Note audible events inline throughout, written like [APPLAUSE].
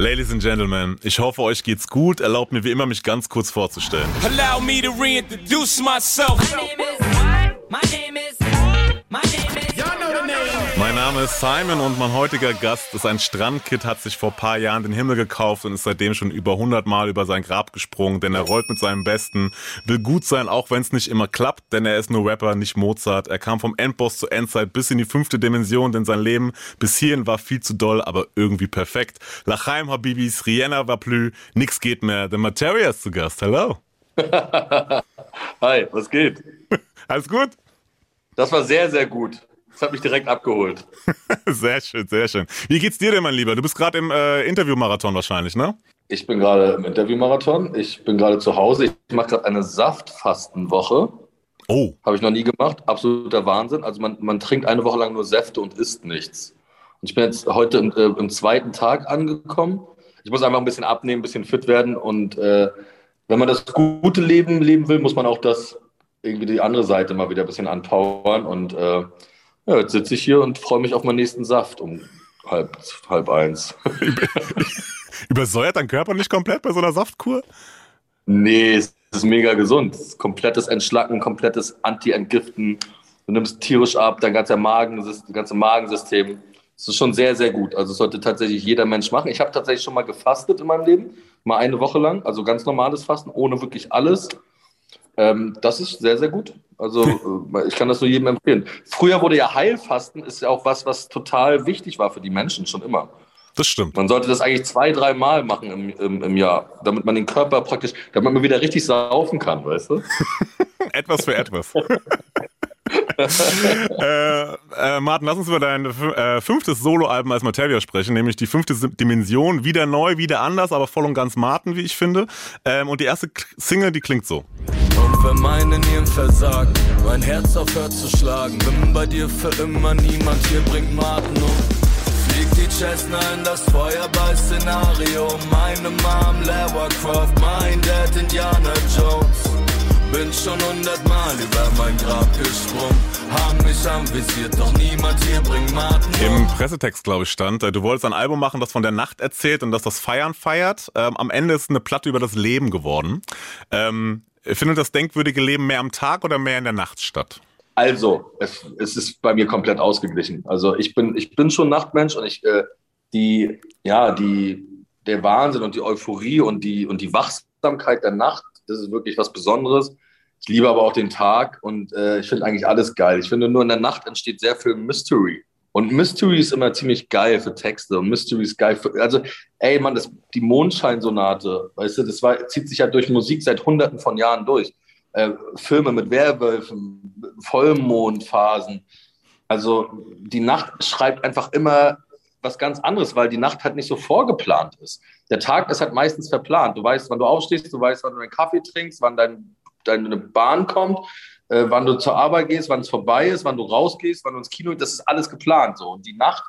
Ladies and Gentlemen, ich hoffe, euch geht's gut. Erlaubt mir wie immer, mich ganz kurz vorzustellen. Allow me to reintroduce myself. My name is, my name Name ist Simon und mein heutiger Gast ist ein Strandkid, hat sich vor paar Jahren den Himmel gekauft und ist seitdem schon über 100 Mal über sein Grab gesprungen, denn er rollt mit seinem Besten, will gut sein, auch wenn es nicht immer klappt, denn er ist nur Rapper, nicht Mozart. Er kam vom Endboss zur Endzeit bis in die fünfte Dimension, denn sein Leben bis hierhin war viel zu doll, aber irgendwie perfekt. Lachaim Habibis, Rihanna war plü, nix geht mehr. The Materia ist zu Gast. Hello. [LAUGHS] Hi, was geht? [LAUGHS] Alles gut? Das war sehr, sehr gut. Das hat mich direkt abgeholt. [LAUGHS] sehr schön, sehr schön. Wie geht's dir denn, mein Lieber? Du bist gerade im äh, Interviewmarathon wahrscheinlich, ne? Ich bin gerade im Interviewmarathon. Ich bin gerade zu Hause. Ich mache gerade eine Saftfastenwoche. Oh. Habe ich noch nie gemacht. Absoluter Wahnsinn. Also man, man trinkt eine Woche lang nur Säfte und isst nichts. Und ich bin jetzt heute im, äh, im zweiten Tag angekommen. Ich muss einfach ein bisschen abnehmen, ein bisschen fit werden. Und äh, wenn man das gute Leben leben will, muss man auch das irgendwie die andere Seite mal wieder ein bisschen anpowern. Und äh, ja, jetzt sitze ich hier und freue mich auf meinen nächsten Saft um halb, halb eins. [LAUGHS] Übersäuert dein Körper nicht komplett bei so einer Saftkur? Nee, es ist mega gesund. Ist komplettes Entschlacken, komplettes Anti-Entgiften. Du nimmst tierisch ab, dein ganzer Magen, das ganze Magensystem. Es ist schon sehr, sehr gut. Also sollte tatsächlich jeder Mensch machen. Ich habe tatsächlich schon mal gefastet in meinem Leben, mal eine Woche lang, also ganz normales Fasten, ohne wirklich alles. Ähm, das ist sehr, sehr gut. Also äh, ich kann das nur jedem empfehlen. Früher wurde ja Heilfasten, ist ja auch was, was total wichtig war für die Menschen schon immer. Das stimmt. Man sollte das eigentlich zwei, drei Mal machen im, im, im Jahr, damit man den Körper praktisch, damit man wieder richtig saufen kann, weißt du? [LAUGHS] etwas für etwas. [LAUGHS] [LAUGHS] äh, äh, Martin, lass uns über dein äh, fünftes Soloalbum als Materia sprechen, nämlich die fünfte Dimension. Wieder neu, wieder anders, aber voll und ganz Martin, wie ich finde. Ähm, und die erste Single, die klingt so. Und wenn meine Nieren versagen, mein Herz aufhört zu schlagen, bin bei dir für immer niemand, hier bringt Martin um. Fliegt die Cessna in das Feuerball-Szenario, meine Mom, Lara Croft, mein Dad, Indiana Jones. Bin schon hundertmal über mein Grab gesprungen. Haben mich anvisiert, doch niemand hier bringt Martin. Im Pressetext, glaube ich, stand, äh, du wolltest ein Album machen, das von der Nacht erzählt und das das Feiern feiert. Ähm, am Ende ist eine Platte über das Leben geworden. Ähm, findet das denkwürdige Leben mehr am Tag oder mehr in der Nacht statt? Also, es, es ist bei mir komplett ausgeglichen. Also ich bin, ich bin schon Nachtmensch und ich, äh, die, ja, die, der Wahnsinn und die Euphorie und die, und die Wachsamkeit der Nacht das ist wirklich was Besonderes. Ich liebe aber auch den Tag und äh, ich finde eigentlich alles geil. Ich finde nur in der Nacht entsteht sehr viel Mystery. Und Mystery ist immer ziemlich geil für Texte und Mystery ist geil für, also, ey, Mann, das, die Mondscheinsonate, weißt du, das war, zieht sich ja durch Musik seit hunderten von Jahren durch. Äh, Filme mit Werwölfen, Vollmondphasen. Also, die Nacht schreibt einfach immer was ganz anderes, weil die Nacht halt nicht so vorgeplant ist. Der Tag ist halt meistens verplant. Du weißt, wann du aufstehst, du weißt, wann du einen Kaffee trinkst, wann dein, deine Bahn kommt, äh, wann du zur Arbeit gehst, wann es vorbei ist, wann du rausgehst, wann du ins Kino, das ist alles geplant so. Und die Nacht,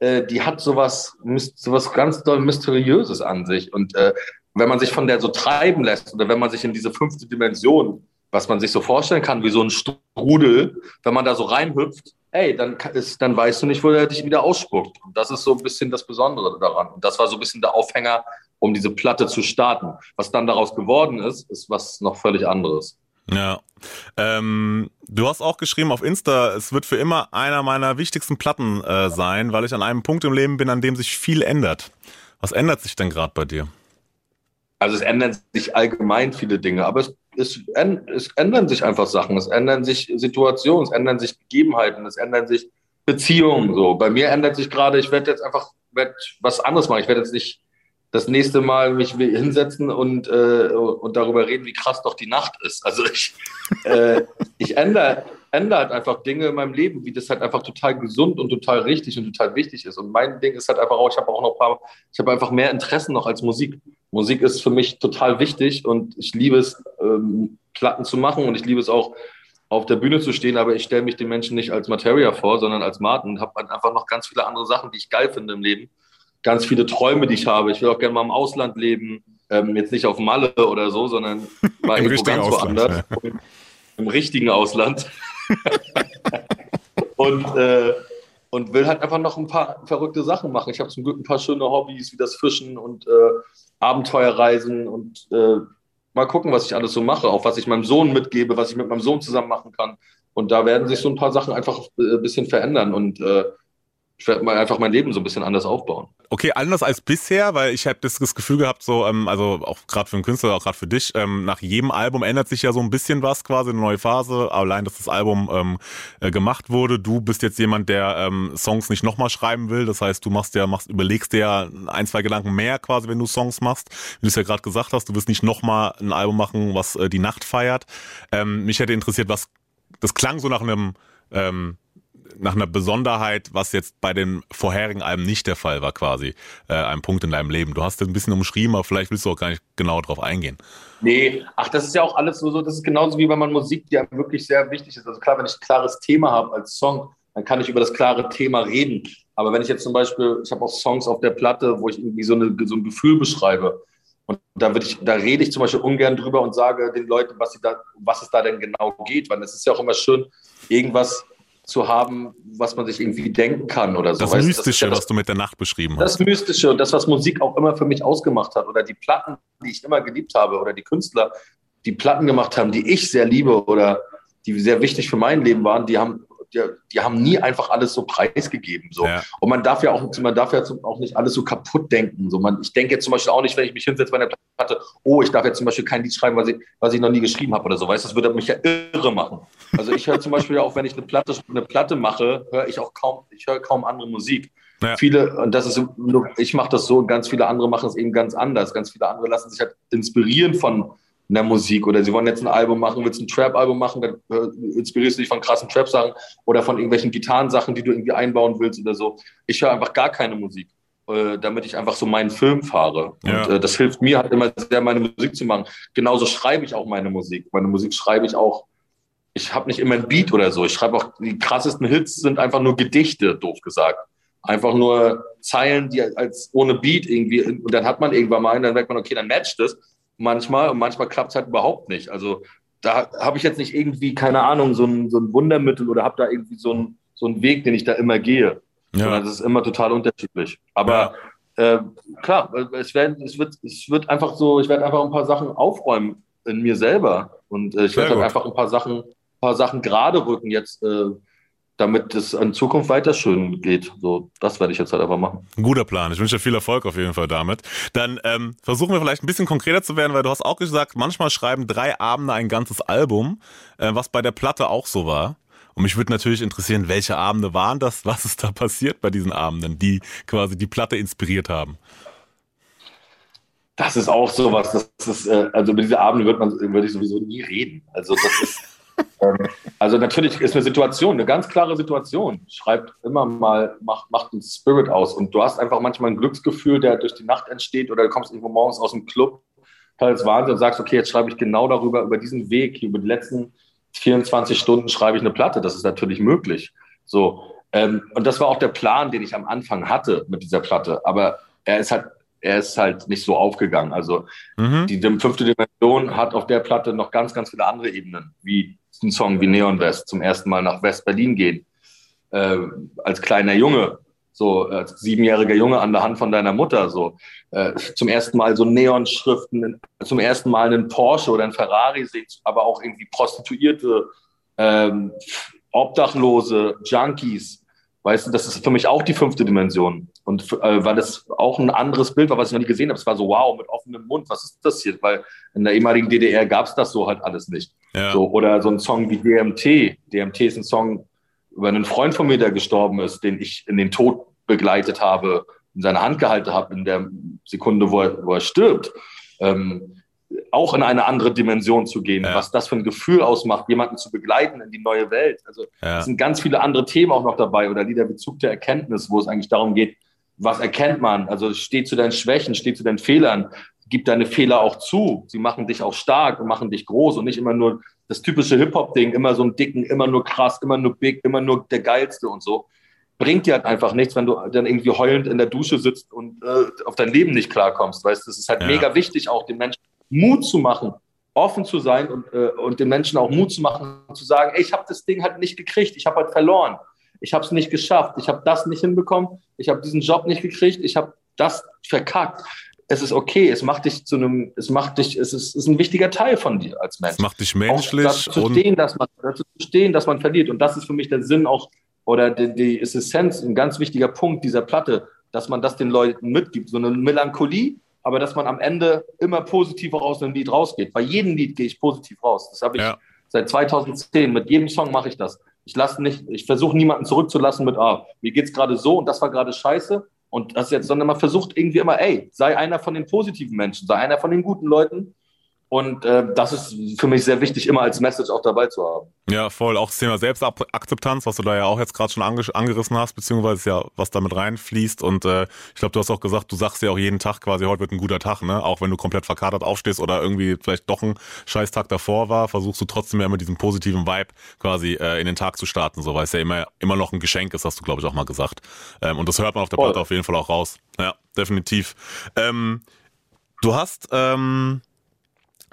äh, die hat sowas, sowas ganz doll Mysteriöses an sich. Und äh, wenn man sich von der so treiben lässt oder wenn man sich in diese fünfte Dimension, was man sich so vorstellen kann, wie so ein Strudel, wenn man da so reinhüpft, ey, dann, ist, dann weißt du nicht, wo er dich wieder ausspuckt. Und das ist so ein bisschen das Besondere daran. Und das war so ein bisschen der Aufhänger, um diese Platte zu starten. Was dann daraus geworden ist, ist was noch völlig anderes. Ja. Ähm, du hast auch geschrieben auf Insta, es wird für immer einer meiner wichtigsten Platten äh, sein, weil ich an einem Punkt im Leben bin, an dem sich viel ändert. Was ändert sich denn gerade bei dir? Also es ändern sich allgemein viele Dinge, aber es es, es ändern sich einfach Sachen, es ändern sich Situationen, es ändern sich Gegebenheiten, es ändern sich Beziehungen. So. Bei mir ändert sich gerade, ich werde jetzt einfach werd was anderes machen. Ich werde jetzt nicht das nächste Mal mich hinsetzen und, äh, und darüber reden, wie krass doch die Nacht ist. Also ich, äh, [LAUGHS] ich ändere, ändere halt einfach Dinge in meinem Leben, wie das halt einfach total gesund und total richtig und total wichtig ist. Und mein Ding ist halt einfach auch, ich habe auch noch ein paar, ich habe einfach mehr Interessen noch als Musik. Musik ist für mich total wichtig und ich liebe es, ähm, Platten zu machen und ich liebe es auch, auf der Bühne zu stehen, aber ich stelle mich den Menschen nicht als Materia vor, sondern als Martin und habe halt einfach noch ganz viele andere Sachen, die ich geil finde im Leben. Ganz viele Träume, die ich habe. Ich will auch gerne mal im Ausland leben. Ähm, jetzt nicht auf Malle oder so, sondern [LAUGHS] mal irgendwo ganz Ausland, woanders. Ja. Im richtigen Ausland. [LAUGHS] und äh, und will halt einfach noch ein paar verrückte Sachen machen. Ich habe zum Glück ein paar schöne Hobbys wie das Fischen und äh, Abenteuerreisen und äh, mal gucken, was ich alles so mache, auch was ich meinem Sohn mitgebe, was ich mit meinem Sohn zusammen machen kann. Und da werden sich so ein paar Sachen einfach äh, ein bisschen verändern und äh, ich werde mal einfach mein Leben so ein bisschen anders aufbauen. Okay, anders als bisher, weil ich habe das, Gefühl gehabt, so, ähm, also auch gerade für einen Künstler, auch gerade für dich, ähm, nach jedem Album ändert sich ja so ein bisschen was quasi, eine neue Phase. Allein, dass das Album ähm, äh, gemacht wurde. Du bist jetzt jemand, der ähm, Songs nicht nochmal schreiben will. Das heißt, du machst ja, machst, überlegst dir ja ein, zwei Gedanken mehr quasi, wenn du Songs machst. Wie du es ja gerade gesagt hast, du wirst nicht nochmal ein Album machen, was äh, die Nacht feiert. Ähm, mich hätte interessiert, was das klang so nach einem ähm, nach einer Besonderheit, was jetzt bei den vorherigen Alben nicht der Fall war, quasi, äh, ein Punkt in deinem Leben. Du hast das ein bisschen umschrieben, aber vielleicht willst du auch gar nicht genau drauf eingehen. Nee, ach, das ist ja auch alles so, das ist genauso wie wenn man Musik, die ja wirklich sehr wichtig ist. Also klar, wenn ich ein klares Thema habe als Song, dann kann ich über das klare Thema reden. Aber wenn ich jetzt zum Beispiel, ich habe auch Songs auf der Platte, wo ich irgendwie so, eine, so ein Gefühl beschreibe. Und da, ich, da rede ich zum Beispiel ungern drüber und sage den Leuten, was, da, was es da denn genau geht. Weil es ist ja auch immer schön, irgendwas zu haben, was man sich irgendwie denken kann oder so. Das weißt, Mystische, das ja das, was du mit der Nacht beschrieben hast. Das Mystische und das, was Musik auch immer für mich ausgemacht hat oder die Platten, die ich immer geliebt habe oder die Künstler, die Platten gemacht haben, die ich sehr liebe oder die sehr wichtig für mein Leben waren, die haben die, die, haben nie einfach alles so preisgegeben. So. Ja. Und man darf ja auch, man darf ja auch nicht alles so kaputt denken. So, man, ich denke jetzt zum Beispiel auch nicht, wenn ich mich hinsetze bei einer Platte, oh, ich darf jetzt zum Beispiel kein Lied schreiben, was ich, was ich noch nie geschrieben habe oder so. Weißt das würde mich ja irre machen. Also ich höre zum Beispiel auch, wenn ich eine Platte, eine Platte mache, höre ich auch kaum, ich höre kaum andere Musik. Ja. Viele, und das ist, ich mache das so und ganz viele andere machen es eben ganz anders. Ganz viele andere lassen sich halt inspirieren von, in der Musik oder sie wollen jetzt ein Album machen, willst ein Trap-Album machen, dann äh, inspirierst du dich von krassen Trap-Sachen oder von irgendwelchen Gitarrensachen, die du irgendwie einbauen willst oder so. Ich höre einfach gar keine Musik, äh, damit ich einfach so meinen Film fahre. Ja. Und äh, das hilft mir halt immer sehr, meine Musik zu machen. Genauso schreibe ich auch meine Musik. Meine Musik schreibe ich auch. Ich habe nicht immer ein Beat oder so. Ich schreibe auch, die krassesten Hits sind einfach nur Gedichte, doof gesagt einfach nur Zeilen, die als ohne Beat irgendwie, und dann hat man irgendwann mal einen, dann merkt man, okay, dann matcht es manchmal und manchmal klappt es halt überhaupt nicht. Also da habe ich jetzt nicht irgendwie, keine Ahnung, so ein, so ein Wundermittel oder habe da irgendwie so einen so einen Weg, den ich da immer gehe. Ja. Das ist immer total unterschiedlich. Aber ja. äh, klar, es, werd, es, wird, es wird einfach so, ich werde einfach ein paar Sachen aufräumen in mir selber. Und äh, ich werde einfach ein paar Sachen, ein paar Sachen gerade rücken jetzt. Äh, damit es in Zukunft weiter schön geht. So, das werde ich jetzt halt einfach machen. Ein guter Plan. Ich wünsche dir viel Erfolg auf jeden Fall damit. Dann ähm, versuchen wir vielleicht ein bisschen konkreter zu werden, weil du hast auch gesagt, manchmal schreiben drei Abende ein ganzes Album, äh, was bei der Platte auch so war. Und mich würde natürlich interessieren, welche Abende waren das? Was ist da passiert bei diesen Abenden, die quasi die Platte inspiriert haben? Das ist auch sowas. Das ist, äh, also über diese Abende würde man würde ich sowieso nie reden. Also das ist also natürlich ist eine Situation, eine ganz klare Situation. Schreibt immer mal, macht, macht einen Spirit aus. Und du hast einfach manchmal ein Glücksgefühl, der durch die Nacht entsteht oder du kommst irgendwo morgens aus dem Club, teils Wahnsinn und sagst, okay, jetzt schreibe ich genau darüber, über diesen Weg, über die letzten 24 Stunden schreibe ich eine Platte. Das ist natürlich möglich. So. Ähm, und das war auch der Plan, den ich am Anfang hatte mit dieser Platte. Aber er ist halt er ist halt nicht so aufgegangen. Also mhm. die fünfte Dimension hat auf der Platte noch ganz, ganz viele andere Ebenen, wie ein Song wie Neon West zum ersten Mal nach West-Berlin gehen, äh, als kleiner Junge, so als siebenjähriger Junge an der Hand von deiner Mutter, so äh, zum ersten Mal so Neonschriften, zum ersten Mal einen Porsche oder einen Ferrari sehen, aber auch irgendwie Prostituierte, ähm, Obdachlose, Junkies, Weißt du, das ist für mich auch die fünfte Dimension. Und äh, weil es auch ein anderes Bild war, was ich noch nie gesehen habe. Es war so, wow, mit offenem Mund, was ist das hier? Weil in der ehemaligen DDR gab es das so halt alles nicht. Ja. So, oder so ein Song wie DMT. DMT ist ein Song über einen Freund von mir, der gestorben ist, den ich in den Tod begleitet habe, in seine Hand gehalten habe, in der Sekunde, wo er, wo er stirbt. Ähm, auch in eine andere Dimension zu gehen, ja. was das für ein Gefühl ausmacht, jemanden zu begleiten in die neue Welt. Also ja. es sind ganz viele andere Themen auch noch dabei oder Liederbezug der Erkenntnis, wo es eigentlich darum geht, was erkennt man? Also steh zu deinen Schwächen, steh zu deinen Fehlern, gib deine Fehler auch zu. Sie machen dich auch stark und machen dich groß und nicht immer nur das typische Hip-Hop-Ding, immer so ein dicken, immer nur krass, immer nur big, immer nur der geilste und so. Bringt dir halt einfach nichts, wenn du dann irgendwie heulend in der Dusche sitzt und äh, auf dein Leben nicht klarkommst. Weißt, das ist halt ja. mega wichtig, auch den Menschen Mut zu machen, offen zu sein und, äh, und den Menschen auch Mut zu machen, zu sagen, ey, ich habe das Ding halt nicht gekriegt, ich habe halt verloren. ich habe es nicht geschafft, ich habe das nicht hinbekommen, ich habe diesen Job nicht gekriegt, ich habe das verkackt. Es ist okay, es macht dich zu einem, es macht dich, es ist, ist ein wichtiger Teil von dir als Mensch. Es macht dich menschlich. Auch dazu zu stehen, dass man, dazu zu stehen, dass man verliert. Und das ist für mich der Sinn auch, oder die, die Essenz, ein ganz wichtiger Punkt dieser Platte, dass man das den Leuten mitgibt. So eine Melancholie, aber dass man am Ende immer positiv aus einem Lied rausgeht. Bei jedem Lied gehe ich positiv raus. Das habe ich ja. seit 2010. Mit jedem Song mache ich das. Ich lasse nicht, ich versuche niemanden zurückzulassen mit, ah, mir geht's gerade so und das war gerade scheiße. Und das jetzt, sondern man versucht irgendwie immer, ey, sei einer von den positiven Menschen, sei einer von den guten Leuten und äh, das ist für mich sehr wichtig, immer als Message auch dabei zu haben. Ja, voll. Auch das Thema Selbstakzeptanz, was du da ja auch jetzt gerade schon ange angerissen hast, beziehungsweise ja, was damit reinfließt. Und äh, ich glaube, du hast auch gesagt, du sagst ja auch jeden Tag quasi, heute wird ein guter Tag, ne? Auch wenn du komplett verkatert aufstehst oder irgendwie vielleicht doch ein Scheißtag davor war, versuchst du trotzdem ja mit diesem positiven Vibe quasi äh, in den Tag zu starten, so weil es ja immer, immer noch ein Geschenk ist, hast du, glaube ich, auch mal gesagt. Ähm, und das hört man auf der Platte auf jeden Fall auch raus. Ja, definitiv. Ähm, du hast. Ähm,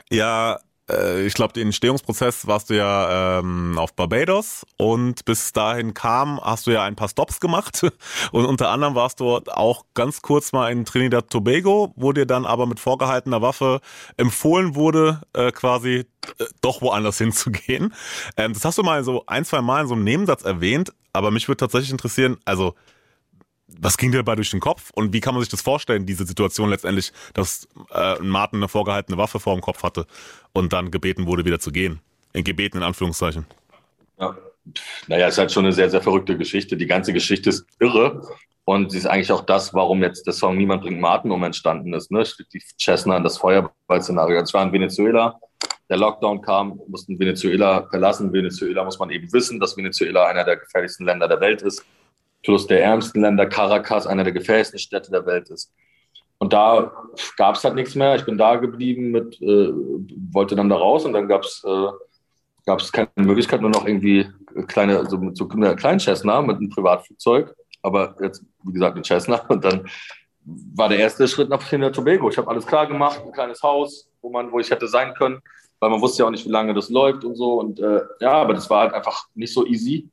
ja, äh, ich glaube, den Entstehungsprozess warst du ja ähm, auf Barbados und bis dahin kam, hast du ja ein paar Stops gemacht [LAUGHS] und unter anderem warst du auch ganz kurz mal in Trinidad Tobago, wo dir dann aber mit vorgehaltener Waffe empfohlen wurde, äh, quasi äh, doch woanders [LAUGHS] hinzugehen. Ähm, das hast du mal so ein, zwei Mal in so einem Nebensatz erwähnt, aber mich würde tatsächlich interessieren, also was ging dir dabei durch den Kopf und wie kann man sich das vorstellen, diese Situation letztendlich, dass äh, Martin eine vorgehaltene Waffe vor dem Kopf hatte und dann gebeten wurde, wieder zu gehen? In gebeten in Anführungszeichen. Ja. Naja, es ist halt schon eine sehr, sehr verrückte Geschichte. Die ganze Geschichte ist irre und sie ist eigentlich auch das, warum jetzt der Song Niemand bringt Martin um entstanden ist. Ne? Die Chesna, das Feuerball-Szenario. Es war in Venezuela, der Lockdown kam, mussten Venezuela verlassen. Venezuela muss man eben wissen, dass Venezuela einer der gefährlichsten Länder der Welt ist plus der ärmsten Länder, Caracas, einer der gefährlichsten Städte der Welt ist. Und da gab es halt nichts mehr. Ich bin da geblieben, mit, äh, wollte dann da raus und dann gab es äh, gab's keine Möglichkeit, nur noch irgendwie kleine, also mit so einer kleinen Cessna mit einem Privatflugzeug, aber jetzt, wie gesagt, ein Cessna. Und dann war der erste Schritt nach Trinidad Tobago. Ich habe alles klar gemacht, ein kleines Haus, wo, man, wo ich hätte sein können, weil man wusste ja auch nicht, wie lange das läuft und so. Und äh, ja, aber das war halt einfach nicht so easy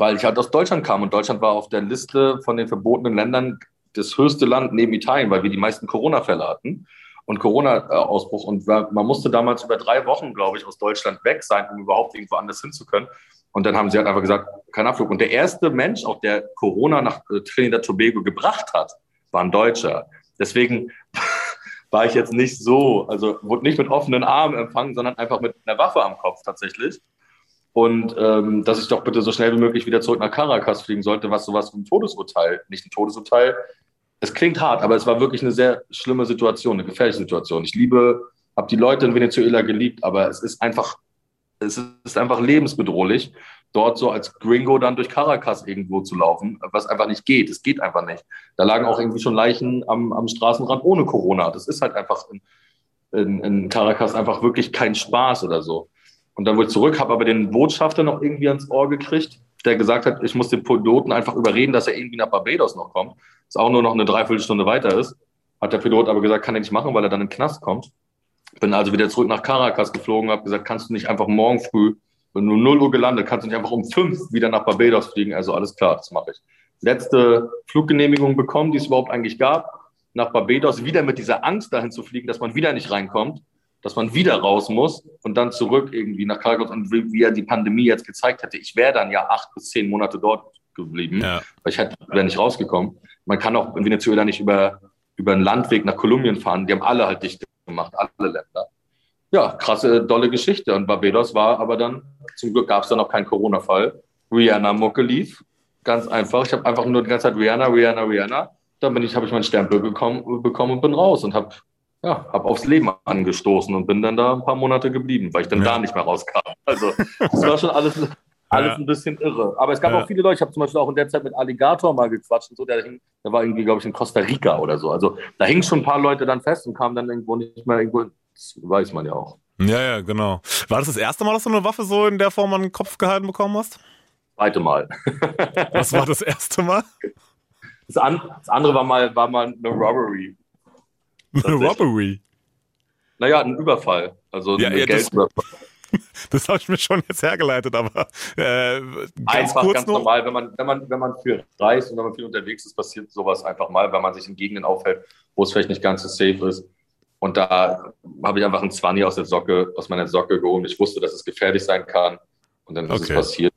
weil ich halt aus Deutschland kam und Deutschland war auf der Liste von den verbotenen Ländern das höchste Land neben Italien, weil wir die meisten Corona-Fälle hatten und Corona-Ausbruch. Und man musste damals über drei Wochen, glaube ich, aus Deutschland weg sein, um überhaupt irgendwo anders hinzukönnen. Und dann haben sie halt einfach gesagt, kein Abflug. Und der erste Mensch, auch der Corona nach äh, Trinidad Tobago gebracht hat, war ein Deutscher. Deswegen [LAUGHS] war ich jetzt nicht so, also wurde nicht mit offenen Armen empfangen, sondern einfach mit einer Waffe am Kopf tatsächlich und ähm, dass ich doch bitte so schnell wie möglich wieder zurück nach Caracas fliegen sollte, was sowas wie ein Todesurteil, nicht ein Todesurteil. Es klingt hart, aber es war wirklich eine sehr schlimme Situation, eine gefährliche Situation. Ich liebe, habe die Leute in Venezuela geliebt, aber es ist einfach, es ist einfach lebensbedrohlich, dort so als Gringo dann durch Caracas irgendwo zu laufen, was einfach nicht geht. Es geht einfach nicht. Da lagen auch irgendwie schon Leichen am, am Straßenrand ohne Corona. Das ist halt einfach in, in, in Caracas einfach wirklich kein Spaß oder so. Und dann wurde ich zurück, habe aber den Botschafter noch irgendwie ans Ohr gekriegt, der gesagt hat, ich muss den Piloten einfach überreden, dass er irgendwie nach Barbados noch kommt. Das auch nur noch eine Dreiviertelstunde weiter ist. Hat der Pilot aber gesagt, kann er nicht machen, weil er dann in den Knast kommt. Bin also wieder zurück nach Caracas geflogen, habe gesagt, kannst du nicht einfach morgen früh, wenn du 0 Uhr gelandet, kannst du nicht einfach um 5 wieder nach Barbados fliegen. Also alles klar, das mache ich. Letzte Fluggenehmigung bekommen, die es überhaupt eigentlich gab. Nach Barbados wieder mit dieser Angst dahin zu fliegen, dass man wieder nicht reinkommt dass man wieder raus muss und dann zurück irgendwie nach Karagos und wie, wie er die Pandemie jetzt gezeigt hätte, ich wäre dann ja acht bis zehn Monate dort geblieben, ja. weil ich hätte, wäre nicht rausgekommen. Man kann auch in Venezuela nicht über, über einen Landweg nach Kolumbien fahren. Die haben alle halt dicht gemacht, alle Länder. Ja, krasse, dolle Geschichte. Und Barbados war aber dann, zum Glück gab es dann noch keinen Corona-Fall. Rihanna Mucke lief. Ganz einfach. Ich habe einfach nur die ganze Zeit Rihanna, Rihanna, Rihanna. Dann bin ich, habe ich meinen Stempel bekommen, bekommen und bin raus und habe ja, habe aufs Leben angestoßen und bin dann da ein paar Monate geblieben, weil ich dann ja. da nicht mehr rauskam. Also das war schon alles, alles ja. ein bisschen irre. Aber es gab ja. auch viele Leute, ich habe zum Beispiel auch in der Zeit mit Alligator mal gequatscht und so, der, hing, der war irgendwie, glaube ich, in Costa Rica oder so. Also da hingen schon ein paar Leute dann fest und kamen dann irgendwo nicht mehr irgendwo, das weiß man ja auch. Ja, ja, genau. War das das erste Mal, dass du eine Waffe so in der Form an den Kopf gehalten bekommen hast? Zweite Mal. Was war das erste Mal? Das, an, das andere war mal, war mal eine Robbery. [LAUGHS] Eine Robbery. Naja, ein Überfall. Also ja, ein ja, Geldüberfall. [LAUGHS] Das habe ich mir schon jetzt hergeleitet, aber äh, ganz einfach kurz ganz noch. normal, wenn man, wenn man, wenn man viel reist und wenn man viel unterwegs ist, passiert sowas einfach mal, wenn man sich in Gegenden aufhält, wo es vielleicht nicht ganz so safe ist. Und da habe ich einfach einen Zwanni aus der Socke, aus meiner Socke geholt. Ich wusste, dass es gefährlich sein kann. Und dann ist okay. es passiert.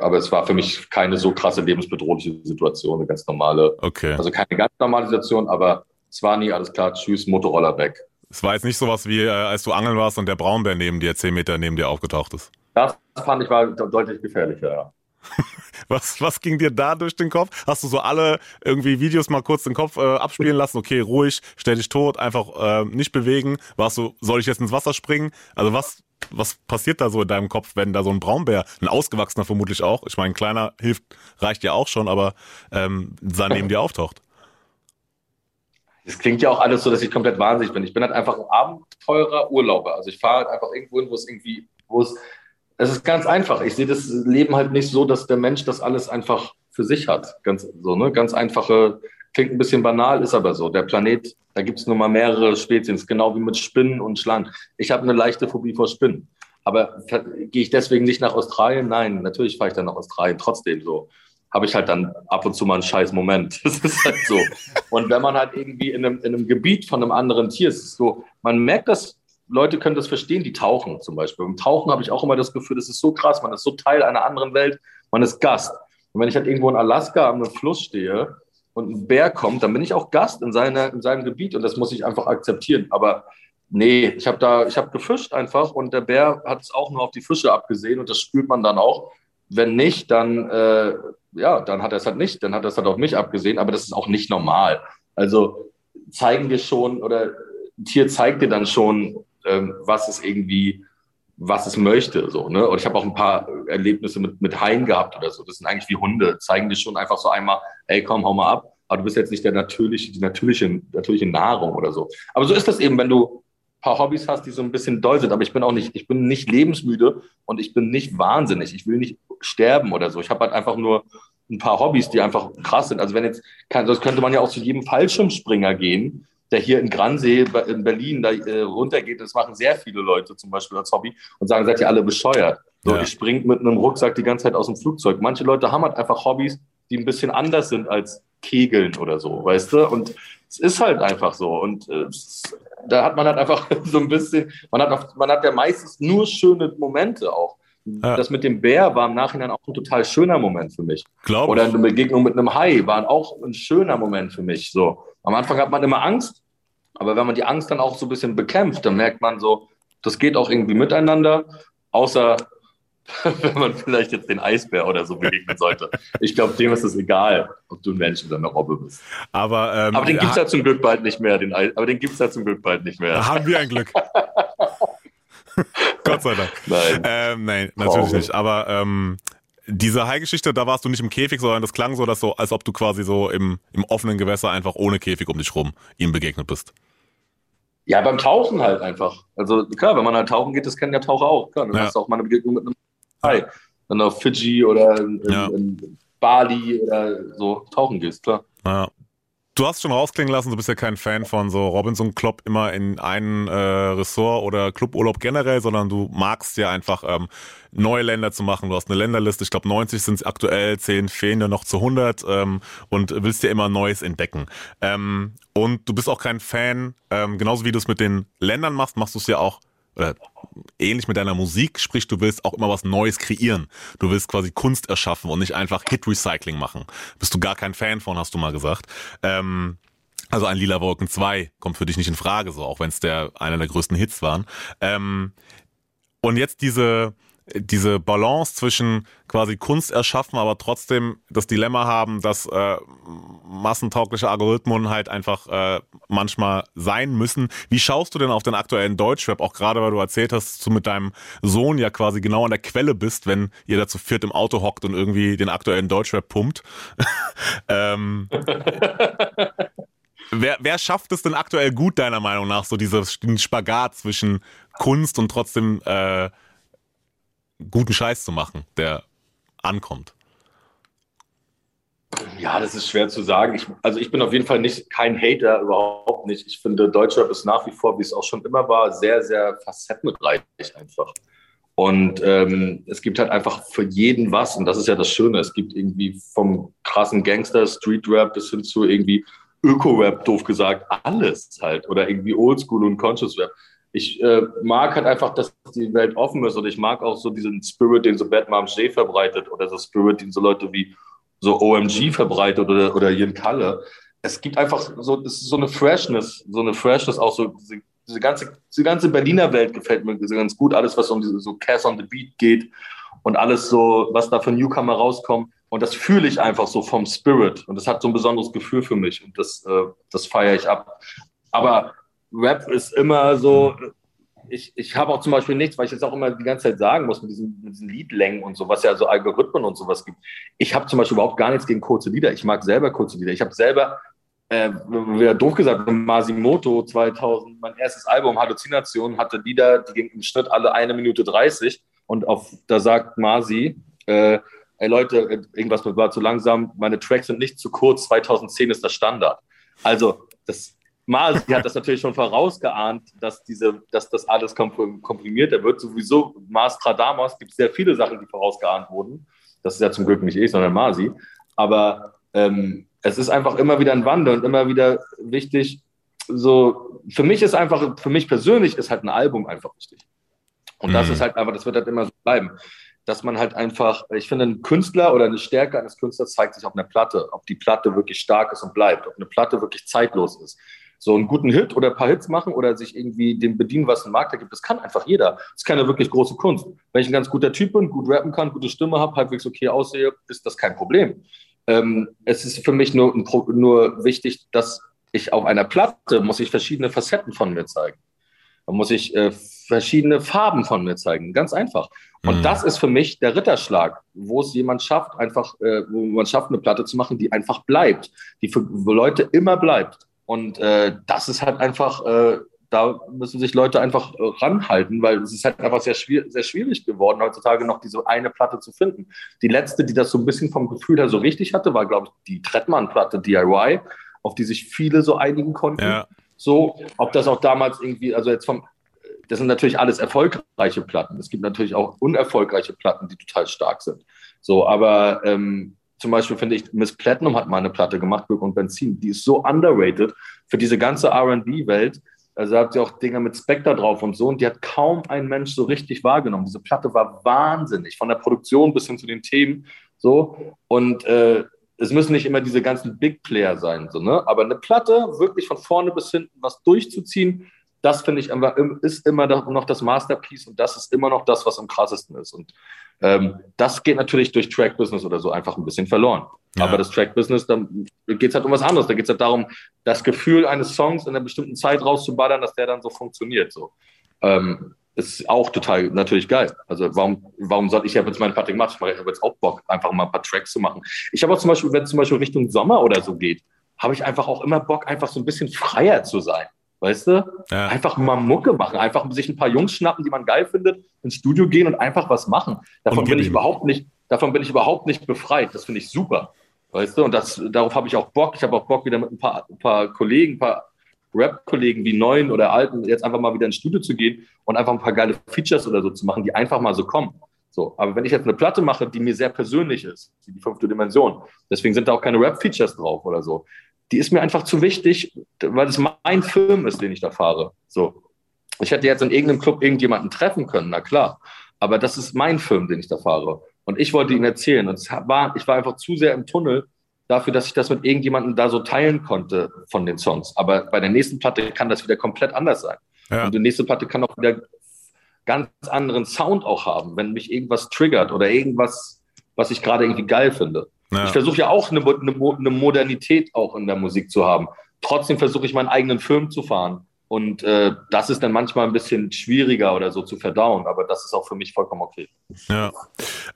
Aber es war für mich keine so krasse lebensbedrohliche Situation, eine ganz normale. Okay. Also keine ganz normale Situation, aber Zwanni, alles klar, tschüss, Motorroller weg. Es war jetzt nicht sowas wie, äh, als du angeln warst und der Braunbär neben dir, zehn Meter neben dir aufgetaucht ist. Das fand ich war deutlich gefährlicher, ja. [LAUGHS] Was, was ging dir da durch den Kopf? Hast du so alle irgendwie Videos mal kurz den Kopf äh, abspielen lassen? Okay, ruhig, stell dich tot, einfach äh, nicht bewegen. Warst du, soll ich jetzt ins Wasser springen? Also was, was passiert da so in deinem Kopf, wenn da so ein Braunbär, ein ausgewachsener vermutlich auch, ich meine, ein kleiner hilft, reicht ja auch schon, aber ähm, da neben dir auftaucht? Das klingt ja auch alles so, dass ich komplett wahnsinnig bin. Ich bin halt einfach ein Abenteurer Urlauber. Also ich fahre halt einfach irgendwo hin, wo es irgendwie, wo es es ist ganz einfach. Ich sehe das Leben halt nicht so, dass der Mensch das alles einfach für sich hat. Ganz so, ne? Ganz einfache, klingt ein bisschen banal, ist aber so. Der Planet, da gibt es nun mal mehrere Spezies, genau wie mit Spinnen und Schlangen. Ich habe eine leichte Phobie vor Spinnen. Aber gehe ich deswegen nicht nach Australien? Nein, natürlich fahre ich dann nach Australien. Trotzdem so habe ich halt dann ab und zu mal einen scheiß Moment. [LAUGHS] Das ist halt so. Und wenn man halt irgendwie in einem, in einem Gebiet von einem anderen Tier ist, ist so, man merkt das Leute können das verstehen, die tauchen zum Beispiel. Beim Tauchen habe ich auch immer das Gefühl, das ist so krass, man ist so Teil einer anderen Welt, man ist Gast. Und wenn ich halt irgendwo in Alaska am Fluss stehe und ein Bär kommt, dann bin ich auch Gast in, seiner, in seinem Gebiet und das muss ich einfach akzeptieren. Aber nee, ich habe da, ich habe gefischt einfach und der Bär hat es auch nur auf die Fische abgesehen und das spürt man dann auch. Wenn nicht, dann, äh, ja, dann hat er es halt nicht, dann hat er es halt auf mich abgesehen, aber das ist auch nicht normal. Also zeigen wir schon oder ein Tier zeigt dir dann schon, ähm, was es irgendwie, was es möchte. So, ne? Und ich habe auch ein paar Erlebnisse mit, mit Haien gehabt oder so. Das sind eigentlich wie Hunde, zeigen dir schon einfach so einmal, ey, komm, hau mal ab. Aber du bist jetzt nicht der natürliche, die natürliche, natürliche Nahrung oder so. Aber so ist das eben, wenn du ein paar Hobbys hast, die so ein bisschen doll sind. Aber ich bin auch nicht, ich bin nicht lebensmüde und ich bin nicht wahnsinnig. Ich will nicht sterben oder so. Ich habe halt einfach nur ein paar Hobbys, die einfach krass sind. Also wenn jetzt, kann, das könnte man ja auch zu jedem Fallschirmspringer gehen der hier in Gransee in Berlin da äh, runtergeht. Das machen sehr viele Leute zum Beispiel als Hobby und sagen, seid ihr alle bescheuert. So, ja. ich springe mit einem Rucksack die ganze Zeit aus dem Flugzeug. Manche Leute haben halt einfach Hobbys, die ein bisschen anders sind als Kegeln oder so, weißt du? Und es ist halt einfach so. Und äh, da hat man halt einfach [LAUGHS] so ein bisschen, man hat, man hat ja meistens nur schöne Momente auch. Ja. Das mit dem Bär war im Nachhinein auch ein total schöner Moment für mich. Glaube Oder eine Begegnung mit einem Hai war auch ein schöner Moment für mich. So. Am Anfang hat man immer Angst, aber wenn man die Angst dann auch so ein bisschen bekämpft, dann merkt man so, das geht auch irgendwie miteinander, außer [LAUGHS] wenn man vielleicht jetzt den Eisbär oder so begegnen sollte. Ich glaube, dem ist es egal, ob du ein Mensch oder eine Robbe bist. Aber, ähm, aber den gibt es ja zum Glück bald nicht mehr. Den Eis aber den gibt es ja zum Glück bald nicht mehr. Haben wir ein Glück. [LAUGHS] [LAUGHS] Gott sei Dank. Nein. Ähm, nein, natürlich oh. nicht. Aber ähm, diese Hai-Geschichte, da warst du nicht im Käfig, sondern das klang so, dass so, als ob du quasi so im, im offenen Gewässer einfach ohne Käfig um dich rum ihm begegnet bist. Ja, beim Tauchen halt einfach. Also klar, wenn man halt tauchen geht, das kennen ja Taucher auch. Klar, dann ja. hast du auch mal eine Begegnung mit einem Hai. Wenn du auf Fidschi oder in, ja. in Bali oder so tauchen gehst, klar. Ja. Du hast schon rausklingen lassen, du bist ja kein Fan von so Robinson Club immer in einen äh, Ressort oder Cluburlaub generell, sondern du magst ja einfach ähm, neue Länder zu machen. Du hast eine Länderliste, ich glaube 90 sind es aktuell, 10 fehlen dir noch zu 100 ähm, und willst dir immer Neues entdecken. Ähm, und du bist auch kein Fan, ähm, genauso wie du es mit den Ländern machst, machst du es ja auch oder ähnlich mit deiner Musik, sprich, du willst auch immer was Neues kreieren. Du willst quasi Kunst erschaffen und nicht einfach Hit-Recycling machen. Bist du gar kein Fan von, hast du mal gesagt. Ähm, also ein Lila Wolken 2 kommt für dich nicht in Frage, so auch wenn es der einer der größten Hits waren. Ähm, und jetzt diese diese Balance zwischen quasi Kunst erschaffen, aber trotzdem das Dilemma haben, dass äh, massentaugliche Algorithmen halt einfach äh, manchmal sein müssen. Wie schaust du denn auf den aktuellen Deutschrap, auch gerade weil du erzählt hast, dass du mit deinem Sohn ja quasi genau an der Quelle bist, wenn ihr da zu viert im Auto hockt und irgendwie den aktuellen Deutschrap pumpt. [LAUGHS] ähm, wer, wer schafft es denn aktuell gut, deiner Meinung nach, so dieser Spagat zwischen Kunst und trotzdem äh, guten Scheiß zu machen, der ankommt? Ja, das ist schwer zu sagen. Ich, also ich bin auf jeden Fall nicht kein Hater, überhaupt nicht. Ich finde, Deutschrap ist nach wie vor, wie es auch schon immer war, sehr, sehr facettenreich einfach. Und ähm, es gibt halt einfach für jeden was. Und das ist ja das Schöne. Es gibt irgendwie vom krassen Gangster, Street Rap bis hin zu irgendwie Öko-Rap, doof gesagt, alles halt. Oder irgendwie Oldschool und Conscious Rap. Ich äh, mag halt einfach, dass die Welt offen ist und ich mag auch so diesen Spirit, den so Bad Moms J verbreitet oder so Spirit, den so Leute wie so OMG verbreitet oder, oder Jen Kalle. Es gibt einfach so, es ist so eine Freshness, so eine Freshness auch so, diese, diese ganze, diese ganze Berliner Welt gefällt mir ganz gut. Alles, was um diese, so Cass on the Beat geht und alles so, was da von Newcomer rauskommt. Und das fühle ich einfach so vom Spirit. Und das hat so ein besonderes Gefühl für mich. Und das, äh, das feiere ich ab. Aber Rap ist immer so, ich, ich habe auch zum Beispiel nichts, weil ich jetzt auch immer die ganze Zeit sagen muss mit diesen, mit diesen Liedlängen und so, was ja so Algorithmen und sowas gibt. Ich habe zum Beispiel überhaupt gar nichts gegen kurze Lieder. Ich mag selber kurze Lieder. Ich habe selber, äh, wieder doof gesagt, Masimoto 2000, mein erstes Album Halluzination, hatte Lieder, die gingen im Schnitt alle eine Minute 30 und auf, da sagt Masi, äh, ey Leute, irgendwas war zu langsam, meine Tracks sind nicht zu kurz, 2010 ist das Standard. Also das Masi hat das natürlich schon vorausgeahnt, dass, diese, dass das alles komprimiert er wird. Sowieso Mastradamus gibt es sehr viele Sachen, die vorausgeahnt wurden. Das ist ja zum Glück nicht ich, sondern Masi. Aber ähm, es ist einfach immer wieder ein Wandel und immer wieder wichtig. So, für mich ist einfach, für mich persönlich ist halt ein Album einfach wichtig. Und mhm. das ist halt einfach, das wird halt immer so bleiben. Dass man halt einfach, ich finde, ein Künstler oder eine Stärke eines Künstlers zeigt sich auf einer Platte, ob die Platte wirklich stark ist und bleibt, ob eine Platte wirklich zeitlos ist so einen guten Hit oder ein paar Hits machen oder sich irgendwie dem bedienen, was ein Markt da gibt. Das kann einfach jeder. Das ist keine wirklich große Kunst. Wenn ich ein ganz guter Typ bin, gut rappen kann, gute Stimme habe, halbwegs okay aussehe, ist das kein Problem. Ähm, es ist für mich nur, nur wichtig, dass ich auf einer Platte muss ich verschiedene Facetten von mir zeigen. Da muss ich äh, verschiedene Farben von mir zeigen. Ganz einfach. Und mhm. das ist für mich der Ritterschlag, wo es jemand schafft, einfach, äh, wo man schafft, eine Platte zu machen, die einfach bleibt, die für Leute immer bleibt. Und äh, das ist halt einfach, äh, da müssen sich Leute einfach äh, ranhalten, weil es ist halt einfach sehr, schwierig, sehr schwierig geworden, heutzutage noch diese eine Platte zu finden. Die letzte, die das so ein bisschen vom Gefühl her so richtig hatte, war, glaube ich, die Trettmann-Platte DIY, auf die sich viele so einigen konnten. Ja. So, ob das auch damals irgendwie, also jetzt vom, das sind natürlich alles erfolgreiche Platten. Es gibt natürlich auch unerfolgreiche Platten, die total stark sind. So, aber ähm, zum Beispiel finde ich, Miss Platinum hat mal eine Platte gemacht, Glück und Benzin. Die ist so underrated für diese ganze RB-Welt. Also hat sie auch Dinger mit Spectre drauf und so. Und die hat kaum ein Mensch so richtig wahrgenommen. Diese Platte war wahnsinnig, von der Produktion bis hin zu den Themen. So. Und äh, es müssen nicht immer diese ganzen Big Player sein, so, ne? Aber eine Platte wirklich von vorne bis hinten was durchzuziehen, das finde ich ist immer noch das Masterpiece und das ist immer noch das, was am krassesten ist. Und ähm, das geht natürlich durch Track Business oder so einfach ein bisschen verloren. Ja. Aber das Track Business, da geht es halt um was anderes. Da geht es halt darum, das Gefühl eines Songs in einer bestimmten Zeit rauszuballern, dass der dann so funktioniert. So. Ähm, ist auch total natürlich geil. Also warum, warum soll ich habe jetzt meine Party gemacht? Ich habe jetzt auch Bock, einfach mal ein paar Tracks zu machen. Ich habe auch zum Beispiel, wenn es zum Beispiel Richtung Sommer oder so geht, habe ich einfach auch immer Bock, einfach so ein bisschen freier zu sein. Weißt du? Ja. Einfach mal Mucke machen, einfach sich ein paar Jungs schnappen, die man geil findet, ins Studio gehen und einfach was machen. Davon bin ich überhaupt nicht, davon bin ich überhaupt nicht befreit. Das finde ich super. Weißt du? Und das, darauf habe ich auch Bock. Ich habe auch Bock, wieder mit ein paar, ein paar Kollegen, ein paar Rap-Kollegen wie neuen oder alten, jetzt einfach mal wieder ins Studio zu gehen und einfach ein paar geile Features oder so zu machen, die einfach mal so kommen. So, aber wenn ich jetzt eine Platte mache, die mir sehr persönlich ist, die fünfte Dimension, deswegen sind da auch keine Rap-Features drauf oder so, die ist mir einfach zu wichtig, weil es mein Film ist, den ich da fahre. So. Ich hätte jetzt in irgendeinem Club irgendjemanden treffen können, na klar. Aber das ist mein Film, den ich da fahre. Und ich wollte ihn erzählen. Und war, ich war einfach zu sehr im Tunnel dafür, dass ich das mit irgendjemandem da so teilen konnte von den Songs. Aber bei der nächsten Platte kann das wieder komplett anders sein. Ja. Und die nächste Platte kann auch wieder ganz anderen Sound auch haben, wenn mich irgendwas triggert oder irgendwas, was ich gerade irgendwie geil finde. Ja. Ich versuche ja auch eine, eine, eine, Modernität auch in der Musik zu haben. Trotzdem versuche ich meinen eigenen Film zu fahren. Und äh, das ist dann manchmal ein bisschen schwieriger oder so zu verdauen, aber das ist auch für mich vollkommen okay. Ja,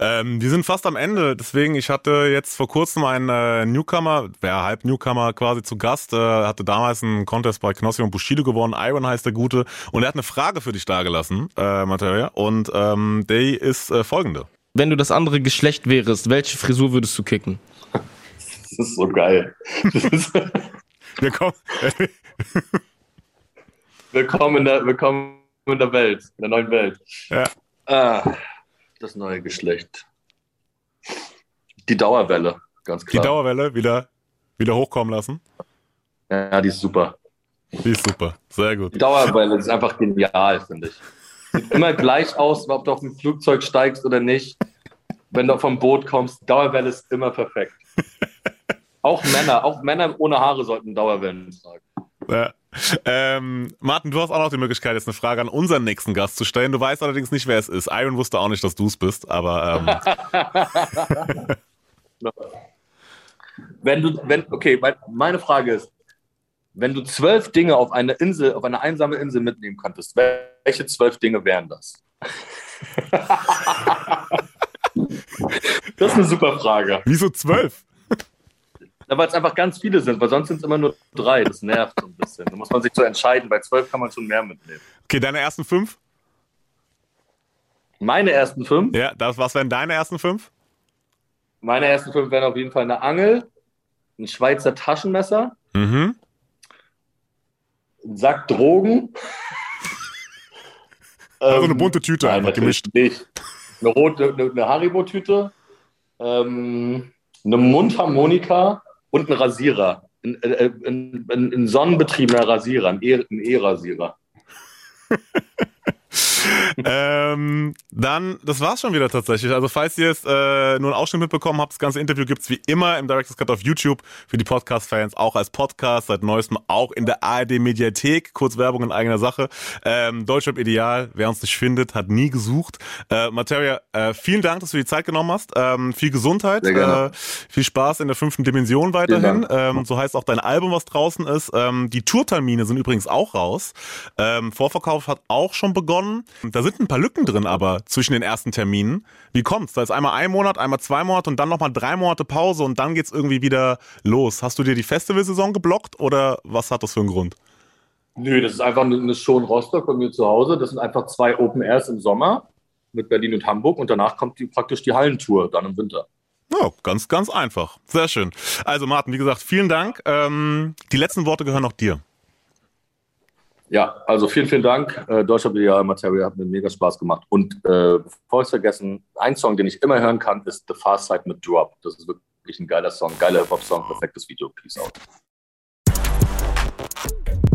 ähm, wir sind fast am Ende, deswegen ich hatte jetzt vor kurzem einen äh, Newcomer, wer halb Newcomer quasi zu Gast, äh, hatte damals einen Contest bei Knossi und Bushido gewonnen, Iron heißt der Gute, und er hat eine Frage für dich dagelassen, äh, Materia, und ähm, die ist äh, folgende wenn du das andere Geschlecht wärst, welche Frisur würdest du kicken? Das ist so geil. [LAUGHS] Wir kommen. willkommen, in der, willkommen in der Welt, in der neuen Welt. Ja. Ah, das neue Geschlecht. Die Dauerwelle, ganz Die klar. Dauerwelle wieder, wieder hochkommen lassen. ja, die ist super. Die ist super. Sehr gut. Die Dauerwelle ist einfach genial, finde ich. Sieht immer gleich aus, ob du auf ein Flugzeug steigst oder nicht. Wenn du vom Boot kommst, Dauerwelle ist immer perfekt. Auch Männer, auch Männer ohne Haare sollten Dauerwellen tragen. Ja. Ähm, Martin, du hast auch noch die Möglichkeit, jetzt eine Frage an unseren nächsten Gast zu stellen. Du weißt allerdings nicht, wer es ist. Iron wusste auch nicht, dass du es bist, aber ähm, [LAUGHS] Wenn du, wenn, okay, mein- meine Frage ist, wenn du zwölf Dinge auf eine Insel, auf eine einsame Insel mitnehmen könntest, welche zwölf Dinge wären das? [LAUGHS] das ist eine super Frage. wieso zwölf? Weil es einfach ganz viele sind, weil sonst sind es immer nur drei. Das nervt so ein bisschen. Da muss man sich so entscheiden. Bei zwölf kann man schon mehr mitnehmen. Okay, deine ersten fünf? Meine ersten fünf, Ja, das, was wären deine ersten fünf? meine ersten fünf wären auf jeden Fall eine Angel, ein Schweizer Taschenmesser, Mhm. Sack Drogen. [LAUGHS] Also eine Ähm, bunte Tüte Nein, einfach gemischt. nicht. Eine rote, eine, eine Haribo-Tüte, ähm, eine Mundharmonika und ein Rasierer. Ein, äh, ein, ein, ein sonnenbetriebener Rasierer, ein E- ein E-Rasierer. [LAUGHS] [LAUGHS] ähm, dann, das war's schon wieder tatsächlich. Also falls ihr jetzt äh, nur einen Ausschnitt mitbekommen habt, das ganze Interview gibt's wie immer im Director's Cut auf YouTube für die Podcast-Fans, auch als Podcast, seit neuestem auch in der ARD-Mediathek. Kurz Werbung in eigener Sache. Ähm, Deutschrap Ideal, wer uns nicht findet, hat nie gesucht. Äh, Materia, äh, vielen Dank, dass du die Zeit genommen hast. Ähm, viel Gesundheit, äh, viel Spaß in der fünften Dimension weiterhin. Ähm, so heißt auch dein Album, was draußen ist. Ähm, die Tourtermine sind übrigens auch raus. Ähm, Vorverkauf hat auch schon begonnen. Da sind ein paar Lücken drin, aber zwischen den ersten Terminen. Wie kommt's? Da ist einmal ein Monat, einmal zwei Monate und dann nochmal drei Monate Pause und dann geht's irgendwie wieder los. Hast du dir die Festivalsaison geblockt oder was hat das für einen Grund? Nö, das ist einfach eine Show in Rostock bei mir zu Hause. Das sind einfach zwei Open Airs im Sommer mit Berlin und Hamburg und danach kommt die, praktisch die Hallentour dann im Winter. Ja, ganz, ganz einfach. Sehr schön. Also Martin, wie gesagt, vielen Dank. Ähm, die letzten Worte gehören auch dir. Ja, also vielen, vielen Dank. Äh, Deutscher Bidial Material hat mir mega Spaß gemacht. Und äh, bevor ich es vergessen, ein Song, den ich immer hören kann, ist The Fast Side mit Drop. Das ist wirklich ein geiler Song, geiler Hip-Hop-Song, perfektes Video. Peace out.